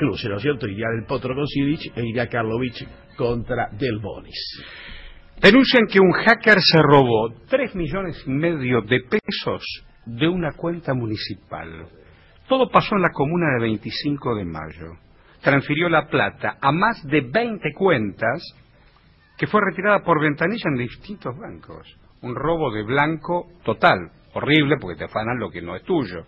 cruce, ¿no es cierto? Iría del Potro con e iría Karlovic contra Del Bonis. Denuncian que un hacker se robó tres millones y medio de pesos de una cuenta municipal. Todo pasó en la comuna de 25 de mayo. Transfirió la plata a más de 20 cuentas que fue retirada por ventanilla en distintos bancos. Un robo de blanco total. Horrible porque te afanan lo que no es tuyo.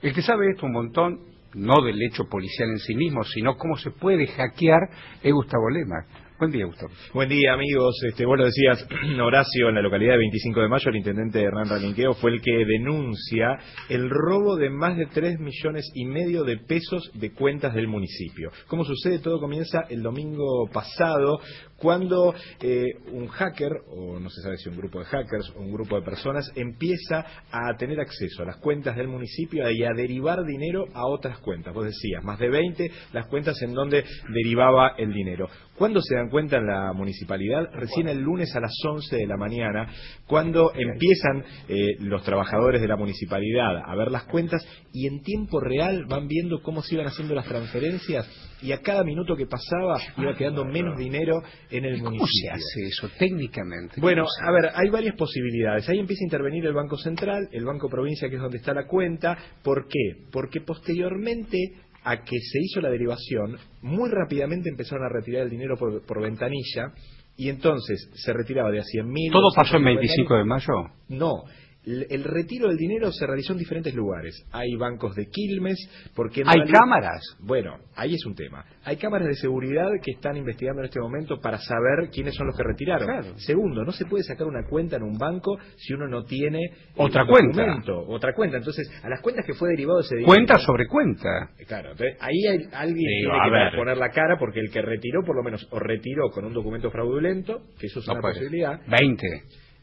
El que sabe esto un montón, no del hecho policial en sí mismo, sino cómo se puede hackear, es Gustavo Lema. Buen día, Gustavo. Buen día, amigos. Este, vos lo decías, Horacio, en la localidad de 25 de mayo, el intendente Hernán Ralinqueo fue el que denuncia el robo de más de 3 millones y medio de pesos de cuentas del municipio. ¿Cómo sucede? Todo comienza el domingo pasado, cuando eh, un hacker, o no se sabe si un grupo de hackers o un grupo de personas, empieza a tener acceso a las cuentas del municipio y a derivar dinero a otras cuentas. Vos decías, más de 20 las cuentas en donde derivaba el dinero. ¿Cuándo se dan cuenta en la municipalidad? Recién el lunes a las 11 de la mañana, cuando empiezan eh, los trabajadores de la municipalidad a ver las cuentas y en tiempo real van viendo cómo se iban haciendo las transferencias y a cada minuto que pasaba iba quedando menos dinero en el municipio. ¿Cómo se hace eso técnicamente? Bueno, a ver, hay varias posibilidades. Ahí empieza a intervenir el Banco Central, el Banco Provincia, que es donde está la cuenta. ¿Por qué? Porque posteriormente a que se hizo la derivación, muy rápidamente empezaron a retirar el dinero por, ventanilla y entonces se retiraba de a 100 mil. ¿Todo pasó en 25 de mayo? No, el retiro del dinero se realizó en diferentes lugares. Hay bancos de Quilmes, porque... ¿Hay cámaras? Bueno, ahí es un tema. Hay cámaras de seguridad que están investigando en este momento para saber quiénes son los que retiraron. Segundo, no se puede sacar una cuenta en un banco si uno no tiene... Otra cuenta. Otra cuenta. Entonces, a las cuentas que fue derivado ese dinero... Cuenta sobre cuenta. Claro, entonces ahí hay, alguien tiene que poner la cara porque el que retiró, por lo menos, o retiró con un documento fraudulento, que eso es una posibilidad. 20.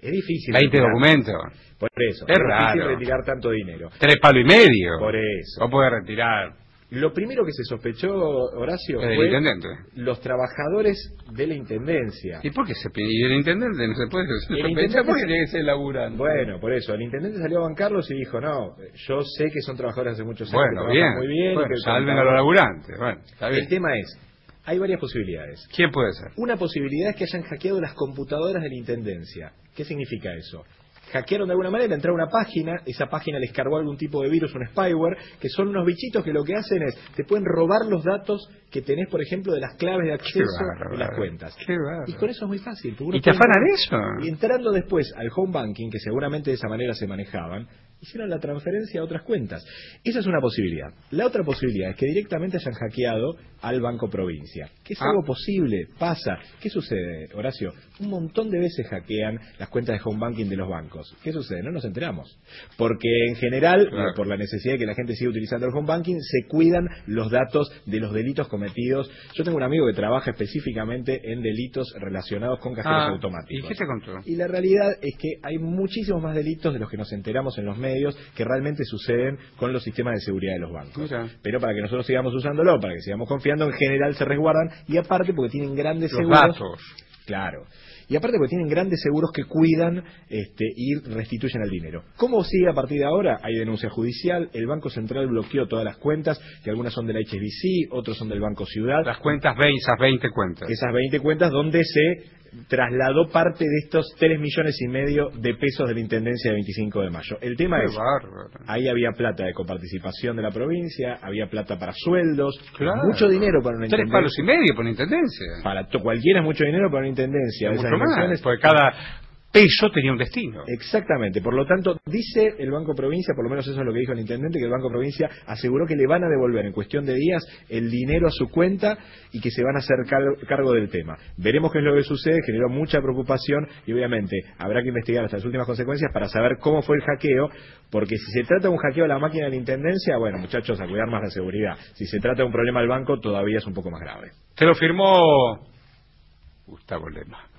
Es difícil. 20 documentos. Por eso. Es, difícil retirar tanto dinero. Tres palos y medio. Por eso. No puede retirar. Lo primero que se sospechó, Horacio, fue intendente. los trabajadores de la intendencia. ¿Y por qué se pide? el intendente no se puede sospechar porque tiene que ser laburante. Bueno, por eso. El intendente salió a bancarlos y dijo, no, yo sé que son trabajadores hace muchos años. Bueno, bien. Muy bien. Bueno, salven a los laburantes. Bueno, está bien. El tema es, hay varias posibilidades. ¿Quién puede ser? Una posibilidad es que hayan hackeado las computadoras de la Intendencia. ¿Qué significa eso? hackearon de alguna manera, entraron a una página, esa página les cargó algún tipo de virus, un spyware, que son unos bichitos que lo que hacen es, te pueden robar los datos que tenés, por ejemplo, de las claves de acceso de las cuentas. y con eso es muy fácil. ¿Y te afanan eso? Y entrando después al home banking, que seguramente de esa manera se manejaban, hicieron la transferencia a otras cuentas. Esa es una posibilidad. La otra posibilidad es que directamente hayan hackeado al Banco Provincia, que es ah. algo posible, pasa. ¿Qué sucede, Horacio? Un montón de veces hackean las cuentas de home banking de los bancos. ¿Qué sucede? No nos enteramos. Porque en general, eh, por la necesidad de que la gente siga utilizando el home banking, se cuidan los datos de los delitos cometidos. Yo tengo un amigo que trabaja específicamente en delitos relacionados con cajeros ah, automáticos. ¿Y qué te contó? Y la realidad es que hay muchísimos más delitos de los que nos enteramos en los medios medios que realmente suceden con los sistemas de seguridad de los bancos. Pero para que nosotros sigamos usándolo, para que sigamos confiando, en general se resguardan y aparte porque tienen grandes seguros. Claro. Y aparte porque tienen grandes seguros que cuidan este, y restituyen el dinero. ¿Cómo sigue a partir de ahora? Hay denuncia judicial, el Banco Central bloqueó todas las cuentas, que algunas son de la HBC, otros son del Banco Ciudad. Las cuentas, esas 20 cuentas. Esas 20 cuentas donde se trasladó parte de estos 3 millones y medio de pesos de la Intendencia de 25 de mayo. El tema es, ahí había plata de coparticipación de la provincia, había plata para sueldos, mucho dinero para una Intendencia. Tres palos y medio por una Intendencia. Para cualquiera es mucho dinero para una Intendencia. Mucho porque cada peso tenía un destino. Exactamente. Por lo tanto, dice el Banco Provincia, por lo menos eso es lo que dijo el intendente, que el Banco Provincia aseguró que le van a devolver en cuestión de días el dinero a su cuenta y que se van a hacer cargo del tema. Veremos qué es lo que sucede, generó mucha preocupación y obviamente habrá que investigar hasta las últimas consecuencias para saber cómo fue el hackeo, porque si se trata de un hackeo a la máquina de la intendencia, bueno, muchachos, a cuidar más la seguridad. Si se trata de un problema al banco, todavía es un poco más grave. Te lo firmó Gustavo Lema.